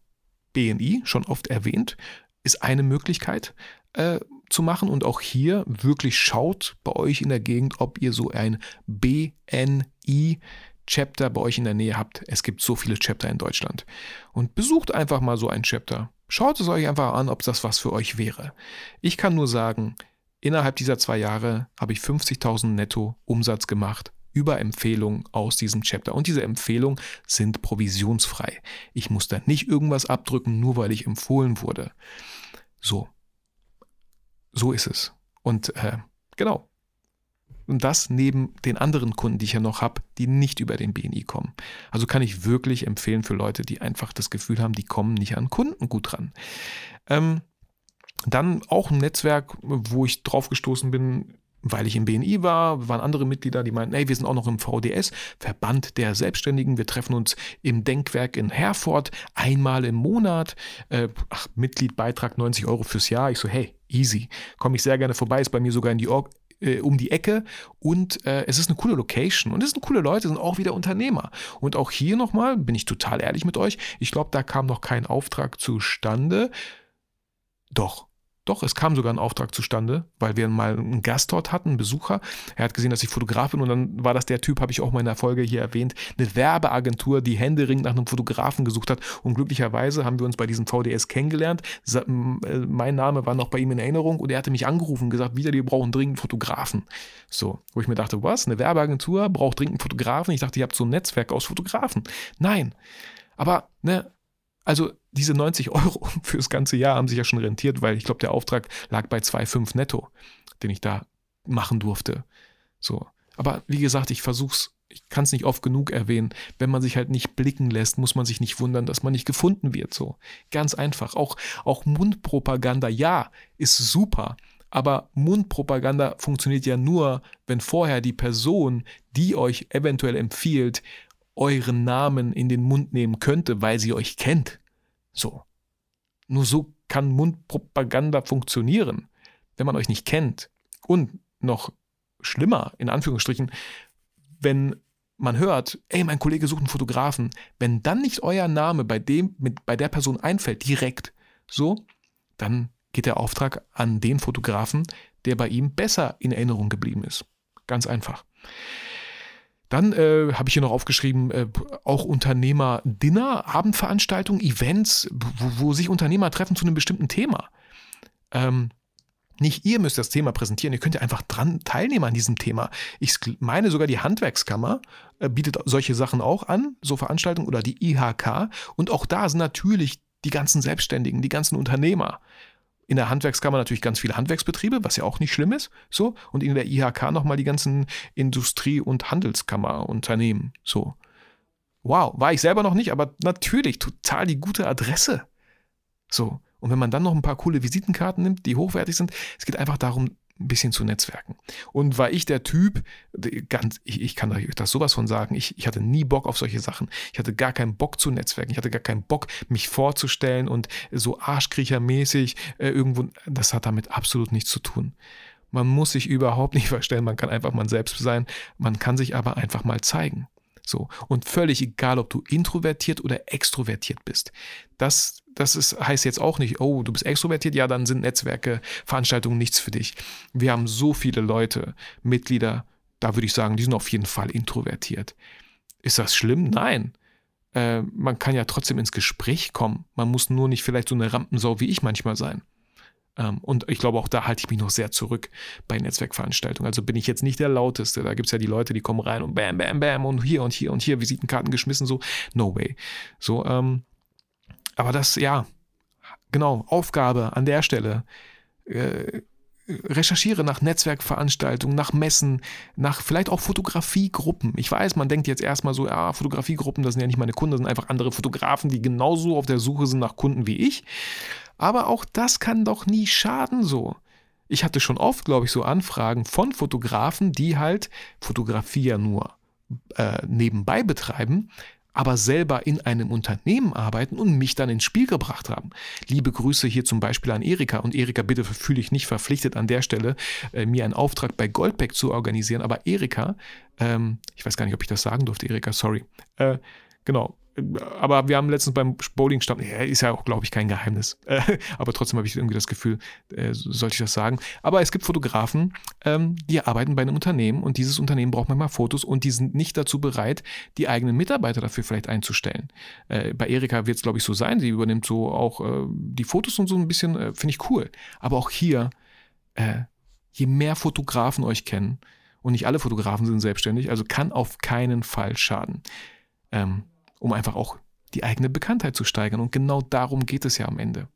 BNI, schon oft erwähnt, ist eine Möglichkeit äh, zu machen. Und auch hier wirklich schaut bei euch in der Gegend, ob ihr so ein BNI Chapter bei euch in der Nähe habt. Es gibt so viele Chapter in Deutschland. Und besucht einfach mal so ein Chapter. Schaut es euch einfach an, ob das was für euch wäre. Ich kann nur sagen, innerhalb dieser zwei Jahre habe ich 50.000 netto Umsatz gemacht über Empfehlungen aus diesem Chapter. Und diese Empfehlungen sind provisionsfrei. Ich muss da nicht irgendwas abdrücken, nur weil ich empfohlen wurde. So. So ist es. Und äh, genau. Und das neben den anderen Kunden, die ich ja noch habe, die nicht über den BNI kommen. Also kann ich wirklich empfehlen für Leute, die einfach das Gefühl haben, die kommen nicht an Kunden gut ran. Ähm, dann auch ein Netzwerk, wo ich drauf gestoßen bin, weil ich im BNI war, waren andere Mitglieder, die meinten, hey, wir sind auch noch im VDS, Verband der Selbstständigen. Wir treffen uns im Denkwerk in Herford einmal im Monat. Äh, ach, Mitgliedbeitrag 90 Euro fürs Jahr. Ich so, hey, easy. Komme ich sehr gerne vorbei, ist bei mir sogar in die Or äh, um die Ecke und äh, es ist eine coole Location und es sind coole Leute, sind auch wieder Unternehmer. Und auch hier nochmal, bin ich total ehrlich mit euch, ich glaube, da kam noch kein Auftrag zustande. Doch, doch, es kam sogar ein Auftrag zustande, weil wir mal einen Gast dort hatten, einen Besucher. Er hat gesehen, dass ich Fotograf bin und dann war das der Typ, habe ich auch mal in der Folge hier erwähnt, eine Werbeagentur, die händeringend nach einem Fotografen gesucht hat. Und glücklicherweise haben wir uns bei diesem VDS kennengelernt. Äh, mein Name war noch bei ihm in Erinnerung und er hatte mich angerufen und gesagt, wieder, wir brauchen dringend Fotografen. So, wo ich mir dachte, was? Eine Werbeagentur braucht dringend Fotografen? Ich dachte, ihr habt so ein Netzwerk aus Fotografen. Nein. Aber, ne, also diese 90 Euro fürs ganze Jahr haben sich ja schon rentiert, weil ich glaube, der Auftrag lag bei 2,5 netto, den ich da machen durfte. So. Aber wie gesagt, ich versuch's, ich kann es nicht oft genug erwähnen. Wenn man sich halt nicht blicken lässt, muss man sich nicht wundern, dass man nicht gefunden wird. So. Ganz einfach. Auch, auch Mundpropaganda, ja, ist super. Aber Mundpropaganda funktioniert ja nur, wenn vorher die Person, die euch eventuell empfiehlt, euren Namen in den Mund nehmen könnte, weil sie euch kennt. So. Nur so kann Mundpropaganda funktionieren, wenn man euch nicht kennt. Und noch schlimmer, in Anführungsstrichen, wenn man hört, ey, mein Kollege sucht einen Fotografen, wenn dann nicht euer Name bei dem, mit, bei der Person einfällt, direkt, so, dann geht der Auftrag an den Fotografen, der bei ihm besser in Erinnerung geblieben ist. Ganz einfach. Dann äh, habe ich hier noch aufgeschrieben, äh, auch Unternehmer-Dinner, Abendveranstaltungen, Events, wo, wo, sich Unternehmer treffen zu einem bestimmten Thema. Ähm, nicht ihr müsst das Thema präsentieren, ihr könnt ja einfach dran teilnehmen an diesem Thema. Ich meine sogar die Handwerkskammer äh, bietet solche Sachen auch an, so Veranstaltungen oder die IHK. Und auch da sind natürlich die ganzen Selbstständigen, die ganzen Unternehmer in der Handwerkskammer natürlich ganz viele Handwerksbetriebe, was ja auch nicht schlimm ist, so und in der IHK nochmal die ganzen Industrie- und Handelskammerunternehmen, so. Wow, war ich selber noch nicht, aber natürlich total die gute Adresse. So. Und wenn man dann noch ein paar coole Visitenkarten nimmt, die hochwertig sind, es geht einfach darum, ein bisschen zu netzwerken. Und war ich der Typ, ganz, ich, ich kann euch das sowas von sagen, ich, ich hatte nie Bock auf solche Sachen. Ich hatte gar keinen Bock zu netzwerken. Ich hatte gar keinen Bock, mich vorzustellen und so Arschkriechermäßig äh, irgendwo, das hat damit absolut nichts zu tun. Man muss sich überhaupt nicht verstellen, man kann einfach mal selbst sein, man kann sich aber einfach mal zeigen. So. Und völlig egal, ob du introvertiert oder extrovertiert bist. Das, das ist, heißt jetzt auch nicht, oh, du bist extrovertiert, ja, dann sind Netzwerke, Veranstaltungen nichts für dich. Wir haben so viele Leute, Mitglieder, da würde ich sagen, die sind auf jeden Fall introvertiert. Ist das schlimm? Nein. Äh, man kann ja trotzdem ins Gespräch kommen. Man muss nur nicht vielleicht so eine Rampensau wie ich manchmal sein. Ähm, und ich glaube, auch da halte ich mich noch sehr zurück bei Netzwerkveranstaltungen. Also bin ich jetzt nicht der Lauteste. Da gibt es ja die Leute, die kommen rein und bam, bam, bam und hier und hier und hier Visitenkarten geschmissen, so. No way. So, ähm, aber das, ja, genau, Aufgabe an der Stelle. Äh, recherchiere nach Netzwerkveranstaltungen, nach Messen, nach vielleicht auch Fotografiegruppen. Ich weiß, man denkt jetzt erstmal so, ja, Fotografiegruppen, das sind ja nicht meine Kunden, das sind einfach andere Fotografen, die genauso auf der Suche sind nach Kunden wie ich. Aber auch das kann doch nie schaden so. Ich hatte schon oft, glaube ich, so Anfragen von Fotografen, die halt Fotografie ja nur äh, nebenbei betreiben, aber selber in einem Unternehmen arbeiten und mich dann ins Spiel gebracht haben. Liebe Grüße hier zum Beispiel an Erika. Und Erika, bitte fühle ich nicht verpflichtet an der Stelle, äh, mir einen Auftrag bei Goldback zu organisieren. Aber Erika, ähm, ich weiß gar nicht, ob ich das sagen durfte, Erika, sorry. Äh, genau, aber wir haben letztens beim Bowling stand, ist ja auch, glaube ich, kein Geheimnis. aber trotzdem habe ich irgendwie das Gefühl, äh, sollte ich das sagen. Aber es gibt Fotografen, ähm, die arbeiten bei einem Unternehmen und dieses Unternehmen braucht manchmal Fotos und die sind nicht dazu bereit, die eigenen Mitarbeiter dafür vielleicht einzustellen. Äh, bei Erika wird es, glaube ich, so sein. Sie übernimmt so auch äh, die Fotos und so ein bisschen, finde ich cool. Aber auch hier, je mehr Fotografen euch kennen, und nicht alle Fotografen sind selbstständig, also kann auf keinen Fall schaden. Ähm, um einfach auch die eigene Bekanntheit zu steigern. Und genau darum geht es ja am Ende.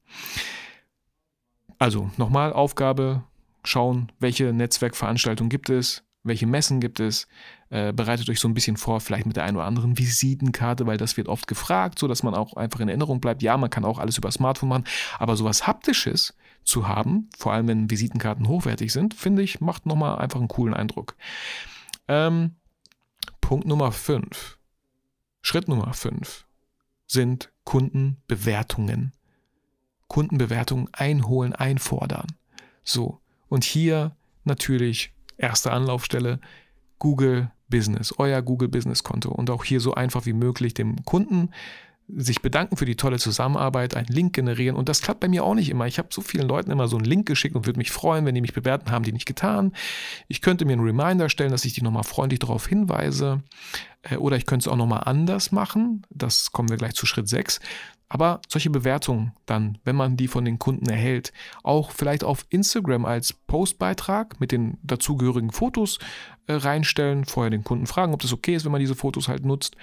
Also nochmal Aufgabe, schauen, welche Netzwerkveranstaltungen gibt es, welche Messen gibt es. Äh, bereitet euch so ein bisschen vor, vielleicht mit der einen oder anderen Visitenkarte, weil das wird oft gefragt, so dass man auch einfach in Erinnerung bleibt. Ja, man kann auch alles über Smartphone machen, aber sowas Haptisches zu haben, vor allem wenn Visitenkarten hochwertig sind, finde ich, macht nochmal einfach einen coolen Eindruck. Ähm, Punkt Nummer 5. Schritt Nummer 5 sind Kundenbewertungen. Kundenbewertungen einholen, einfordern. So, und hier natürlich erste Anlaufstelle Google Business, euer Google Business Konto und auch hier so einfach wie möglich dem Kunden sich bedanken für die tolle Zusammenarbeit, einen Link generieren. Und das klappt bei mir auch nicht immer. Ich habe so vielen Leuten immer so einen Link geschickt und würde mich freuen, wenn die mich bewerten, haben die nicht getan. Ich könnte mir einen Reminder stellen, dass ich die nochmal freundlich darauf hinweise. Äh, oder ich könnte es auch nochmal anders machen. Das kommen wir gleich zu Schritt 6. Aber solche Bewertungen dann, wenn man die von den Kunden erhält, auch vielleicht auf Instagram als Postbeitrag mit den dazugehörigen Fotos äh, reinstellen, vorher den Kunden fragen, ob das okay ist, wenn man diese Fotos halt nutzt.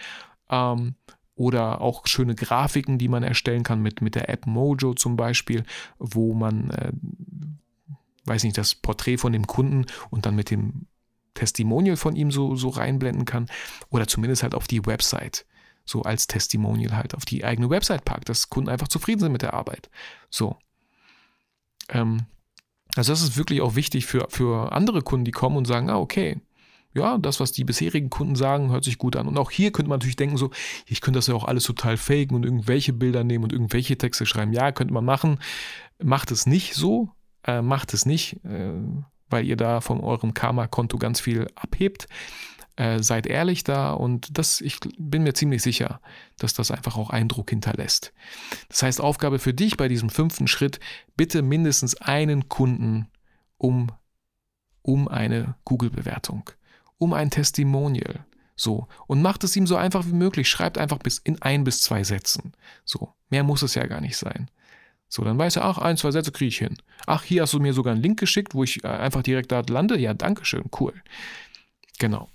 Ähm, oder auch schöne Grafiken, die man erstellen kann mit, mit der App Mojo zum Beispiel, wo man, äh, weiß nicht, das Porträt von dem Kunden und dann mit dem Testimonial von ihm so, so reinblenden kann oder zumindest halt auf die Website, so als Testimonial halt auf die eigene Website packt, dass Kunden einfach zufrieden sind mit der Arbeit. So. Ähm, also das ist wirklich auch wichtig für, für andere Kunden, die kommen und sagen, ah, okay, ja, das, was die bisherigen Kunden sagen, hört sich gut an. Und auch hier könnte man natürlich denken, so, ich könnte das ja auch alles total faken und irgendwelche Bilder nehmen und irgendwelche Texte schreiben. Ja, könnte man machen. Macht es nicht so. Äh, macht es nicht, äh, weil ihr da von eurem Karma-Konto ganz viel abhebt. Äh, seid ehrlich da und das, ich bin mir ziemlich sicher, dass das einfach auch Eindruck hinterlässt. Das heißt, Aufgabe für dich bei diesem fünften Schritt, bitte mindestens einen Kunden um, um eine Google-Bewertung um ein Testimonial. So. Und macht es ihm so einfach wie möglich. Schreibt einfach bis in ein bis zwei Sätzen. So. Mehr muss es ja gar nicht sein. So, dann weiß er, ach, ein, zwei Sätze kriege ich hin. Ach, hier hast du mir sogar einen Link geschickt, wo ich äh, einfach direkt da lande. Ja, danke schön, cool. Genau.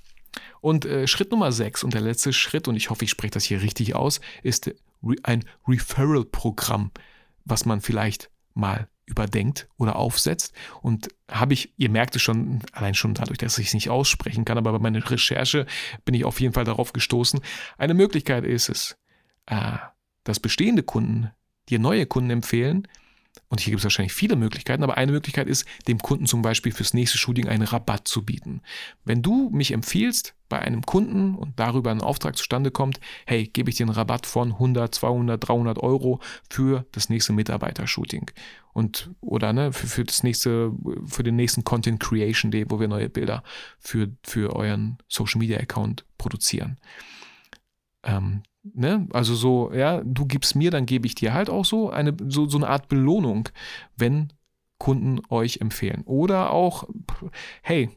Und äh, Schritt Nummer sechs und der letzte Schritt, und ich hoffe, ich spreche das hier richtig aus, ist ein Referral-Programm, was man vielleicht mal überdenkt oder aufsetzt. Und habe ich, ihr merkt es schon, allein schon dadurch, dass ich es nicht aussprechen kann, aber bei meiner Recherche bin ich auf jeden Fall darauf gestoßen. Eine Möglichkeit ist es, äh, dass bestehende Kunden dir neue Kunden empfehlen, und hier gibt es wahrscheinlich viele Möglichkeiten, aber eine Möglichkeit ist, dem Kunden zum Beispiel fürs nächste Shooting einen Rabatt zu bieten. Wenn du mich empfiehlst bei einem Kunden und darüber ein Auftrag zustande kommt, hey, gebe ich dir einen Rabatt von 100, 200, 300 Euro für das nächste Mitarbeiter-Shooting und oder ne, für, für das nächste, für den nächsten Content Creation Day, wo wir neue Bilder für, für euren Social Media Account produzieren. Ähm, Ne? Also so, ja, du gibst mir, dann gebe ich dir halt auch so eine, so, so eine Art Belohnung, wenn Kunden euch empfehlen. Oder auch, hey,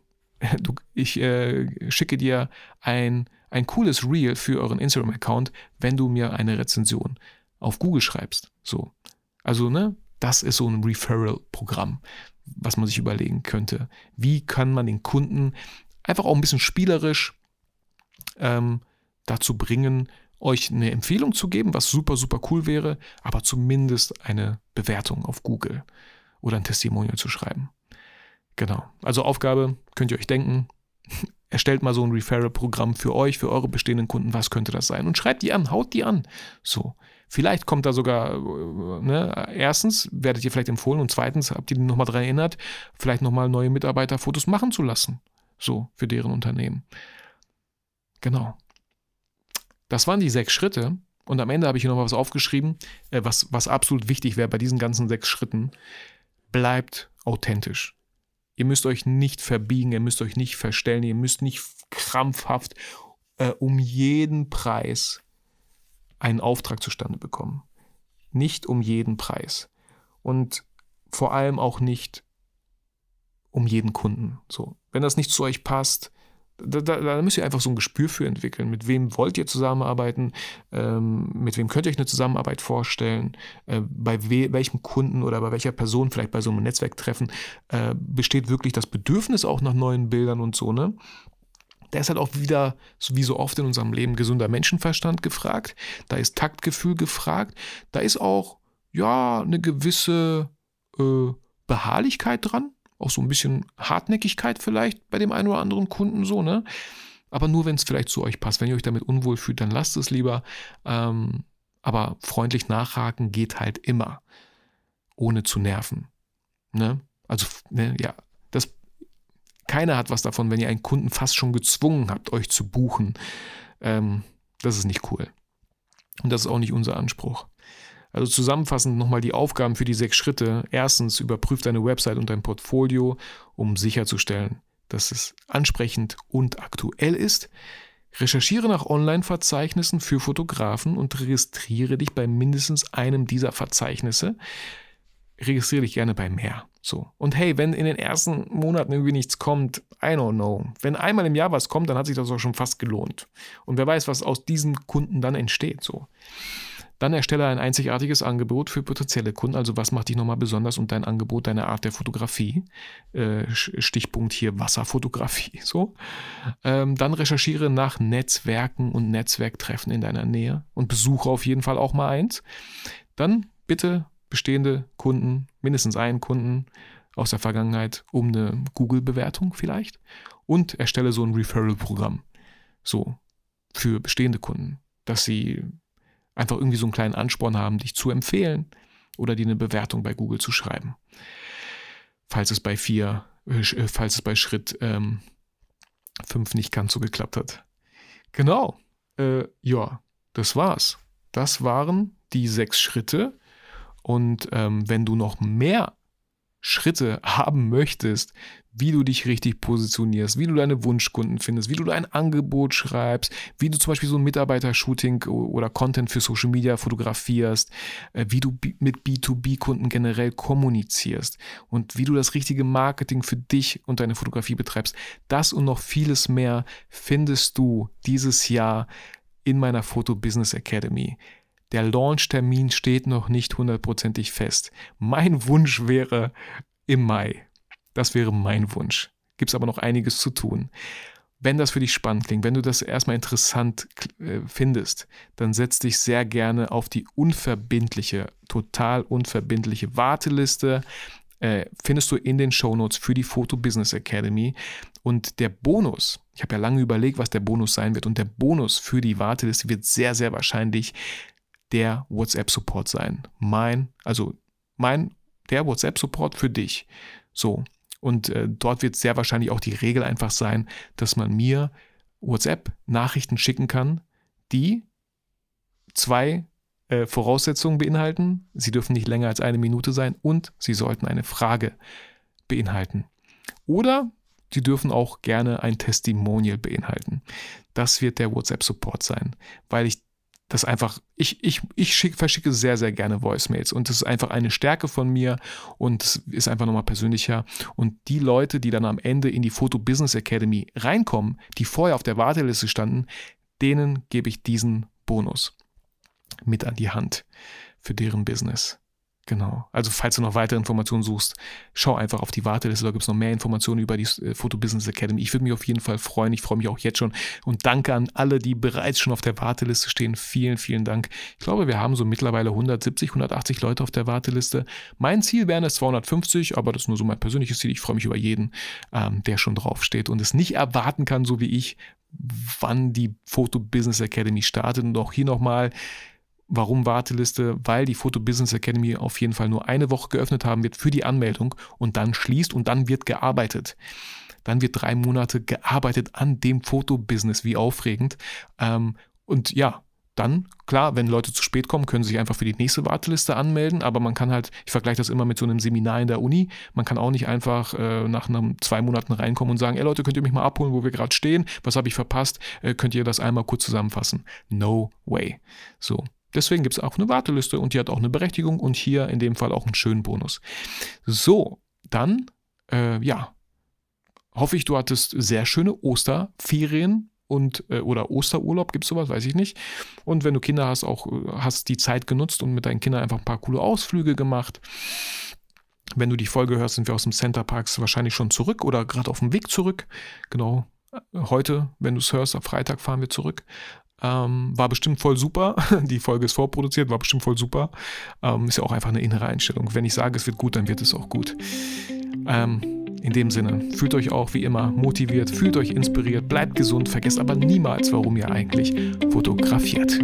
du, ich äh, schicke dir ein, ein cooles Reel für euren Instagram-Account, wenn du mir eine Rezension auf Google schreibst. So. Also, ne, das ist so ein Referral-Programm, was man sich überlegen könnte. Wie kann man den Kunden einfach auch ein bisschen spielerisch ähm, dazu bringen, euch eine Empfehlung zu geben, was super, super cool wäre, aber zumindest eine Bewertung auf Google oder ein Testimonial zu schreiben. Genau. Also Aufgabe, könnt ihr euch denken, erstellt mal so ein Referral-Programm für euch, für eure bestehenden Kunden, was könnte das sein? Und schreibt die an, haut die an. So. Vielleicht kommt da sogar, ne, erstens werdet ihr vielleicht empfohlen und zweitens habt ihr nochmal daran erinnert, vielleicht nochmal neue Mitarbeiterfotos machen zu lassen. So, für deren Unternehmen. Genau. das waren die sechs Schritte. Und am Ende habe ich hier noch was aufgeschrieben, äh, was, was absolut wichtig wäre bei diesen ganzen sechs Schritten. Bleibt authentisch. Ihr müsst euch nicht verbiegen, ihr müsst euch nicht verstellen, ihr müsst nicht krampfhaft äh, um jeden Preis einen Auftrag zustande bekommen. Nicht um jeden Preis. Und vor allem auch nicht um jeden Kunden. So. Wenn das nicht zu euch passt, da, da, da, müsst ihr einfach so ein Gespür für entwickeln. Mit wem wollt ihr zusammenarbeiten? Ähm, mit wem könnt ihr euch eine Zusammenarbeit vorstellen? Äh, bei we welchem Kunden oder bei welcher Person, vielleicht bei so einem Netzwerktreffen, äh, besteht wirklich das Bedürfnis auch nach neuen Bildern und so, ne? Da ist halt auch wieder, wie so oft in unserem Leben, gesunder Menschenverstand gefragt. Da ist Taktgefühl gefragt. Da ist auch, ja, eine gewisse äh, Beharrlichkeit dran auch so ein bisschen Hartnäckigkeit vielleicht bei dem einen oder anderen Kunden so, ne? Aber nur, wenn es vielleicht zu euch passt. Wenn ihr euch damit unwohl fühlt, dann lasst es lieber. Ähm, aber freundlich nachhaken geht halt immer, ohne zu nerven. Ne? Also, ne, ja, das, keiner hat was davon, wenn ihr einen Kunden fast schon gezwungen habt, euch zu buchen. Ähm, das ist nicht cool. Und das ist auch nicht unser Anspruch. Also zusammenfassend nochmal die Aufgaben für die sechs Schritte. Erstens, überprüf deine Website und dein Portfolio, um sicherzustellen, dass es ansprechend und aktuell ist. Recherchiere nach Online-Verzeichnissen für Fotografen und registriere dich bei mindestens einem dieser Verzeichnisse. Registriere dich gerne bei mehr. So. Und hey, wenn in den ersten Monaten irgendwie nichts kommt, I don't know. Wenn einmal im Jahr was kommt, dann hat sich das auch schon fast gelohnt. Und wer weiß, was aus diesen Kunden dann entsteht. So. Dann erstelle ein einzigartiges Angebot für potenzielle Kunden. Also was macht dich nochmal besonders und dein Angebot, deine Art der Fotografie. Äh, Stichpunkt hier Wasserfotografie. So. Ähm, dann recherchiere nach Netzwerken und Netzwerktreffen in deiner Nähe und besuche auf jeden Fall auch mal eins. Dann bitte bestehende Kunden, mindestens einen Kunden aus der Vergangenheit um eine Google-Bewertung vielleicht und erstelle so ein Referral-Programm. So, für bestehende Kunden, dass sie einfach irgendwie so einen kleinen Ansporn haben, dich zu empfehlen oder dir eine Bewertung bei Google zu schreiben. Falls es bei vier, äh, falls es bei Schritt ähm, fünf nicht ganz so geklappt hat. Genau. Äh, ja, das war's. Das waren die sechs Schritte. Und ähm, wenn du noch mehr Schritte haben möchtest, wie du dich richtig positionierst, wie du deine Wunschkunden findest, wie du dein Angebot schreibst, wie du zum Beispiel so ein Mitarbeiter-Shooting oder Content für Social Media fotografierst, äh, wie du mit B2B-Kunden generell kommunizierst und wie du das richtige Marketing für dich und deine Fotografie betreibst. Das und noch vieles mehr findest du dieses Jahr in meiner Foto Business Academy. Der Launch-Termin steht noch nicht hundertprozentig fest. Mein Wunsch wäre im Mai. Das wäre mein Wunsch. Gibt es aber noch einiges zu tun. Wenn das für dich spannend klingt, wenn du das erstmal interessant äh, findest, dann setz dich sehr gerne auf die unverbindliche, total unverbindliche Warteliste. Äh, findest du in den Shownotes für die Photo Business Academy. Und der Bonus, ich habe ja lange überlegt, was der Bonus sein wird, und der Bonus für die Warteliste wird sehr, sehr wahrscheinlich der WhatsApp-Support sein. Mein, also mein, der WhatsApp-Support für dich. So. Und äh, dort wird sehr wahrscheinlich auch die Regel einfach sein, dass man mir WhatsApp-Nachrichten schicken kann, die zwei äh, Voraussetzungen beinhalten. Sie dürfen nicht länger als eine Minute sein und sie sollten eine Frage beinhalten. Oder sie dürfen auch gerne ein Testimonial beinhalten. Das wird der WhatsApp-Support sein, weil ich das einfach, ich, ich, ich schick, verschicke sehr, sehr gerne Voicemails und das ist einfach eine Stärke von mir und es ist einfach nochmal persönlicher. Und die Leute, die dann am Ende in die Photo Business Academy reinkommen, die vorher auf der Warteliste standen, denen gebe ich diesen Bonus mit an die Hand für deren Business. Genau. Also falls du noch weitere Informationen suchst, schau einfach auf die Warteliste. Da gibt es noch mehr Informationen über die äh, Photo Business Academy. Ich würde mich auf jeden Fall freuen. Ich freue mich auch jetzt schon. Und danke an alle, die bereits schon auf der Warteliste stehen. Vielen, vielen Dank. Ich glaube, wir haben so mittlerweile 170, 180 Leute auf der Warteliste. Mein Ziel wären es 250, aber das ist nur so mein persönliches Ziel. Ich freue mich über jeden, ähm, der schon draufsteht und es nicht erwarten kann, so wie ich, wann die Photo Business Academy startet. Und auch hier nochmal, Warum Warteliste? Weil die Photo Business Academy auf jeden Fall nur eine Woche geöffnet haben wird für die Anmeldung und dann schließt und dann wird gearbeitet. Dann wird drei Monate gearbeitet an dem Fotobusiness, wie aufregend. Ähm, Und ja, dann, klar, wenn Leute zu spät kommen, können sie sich einfach für die nächste Warteliste anmelden, aber man kann halt, ich vergleiche das immer mit so einem Seminar in der Uni, man kann auch nicht einfach äh, nach einem, zwei Monaten reinkommen und sagen, ey Leute, könnt ihr mich mal abholen, wo wir gerade stehen, was habe ich verpasst, äh, könnt ihr das einmal kurz zusammenfassen. No way. So, Deswegen gibt es auch eine Warteliste und die hat auch eine Berechtigung und hier in dem Fall auch einen schönen Bonus. So, dann, äh, ja, hoffe ich, du hattest sehr schöne Osterferien und äh, oder Osterurlaub, gibt es sowas, weiß ich nicht. Und wenn du Kinder hast, auch äh, hast die Zeit genutzt und mit deinen Kindern einfach ein paar coole Ausflüge gemacht. Wenn du die Folge hörst, sind wir aus dem Center Parks wahrscheinlich schon zurück oder gerade auf dem Weg zurück. Genau, äh, heute, wenn du es hörst, am Freitag fahren wir zurück. Ähm, war bestimmt voll super. Die Folge ist vorproduziert, war bestimmt voll super. Ähm, ist ja auch einfach eine innere Einstellung. Wenn ich sage, es wird gut, dann wird es auch gut. Ähm, in dem Sinne, fühlt euch auch wie immer motiviert, fühlt euch inspiriert, bleibt gesund, vergesst aber niemals, warum ihr eigentlich fotografiert.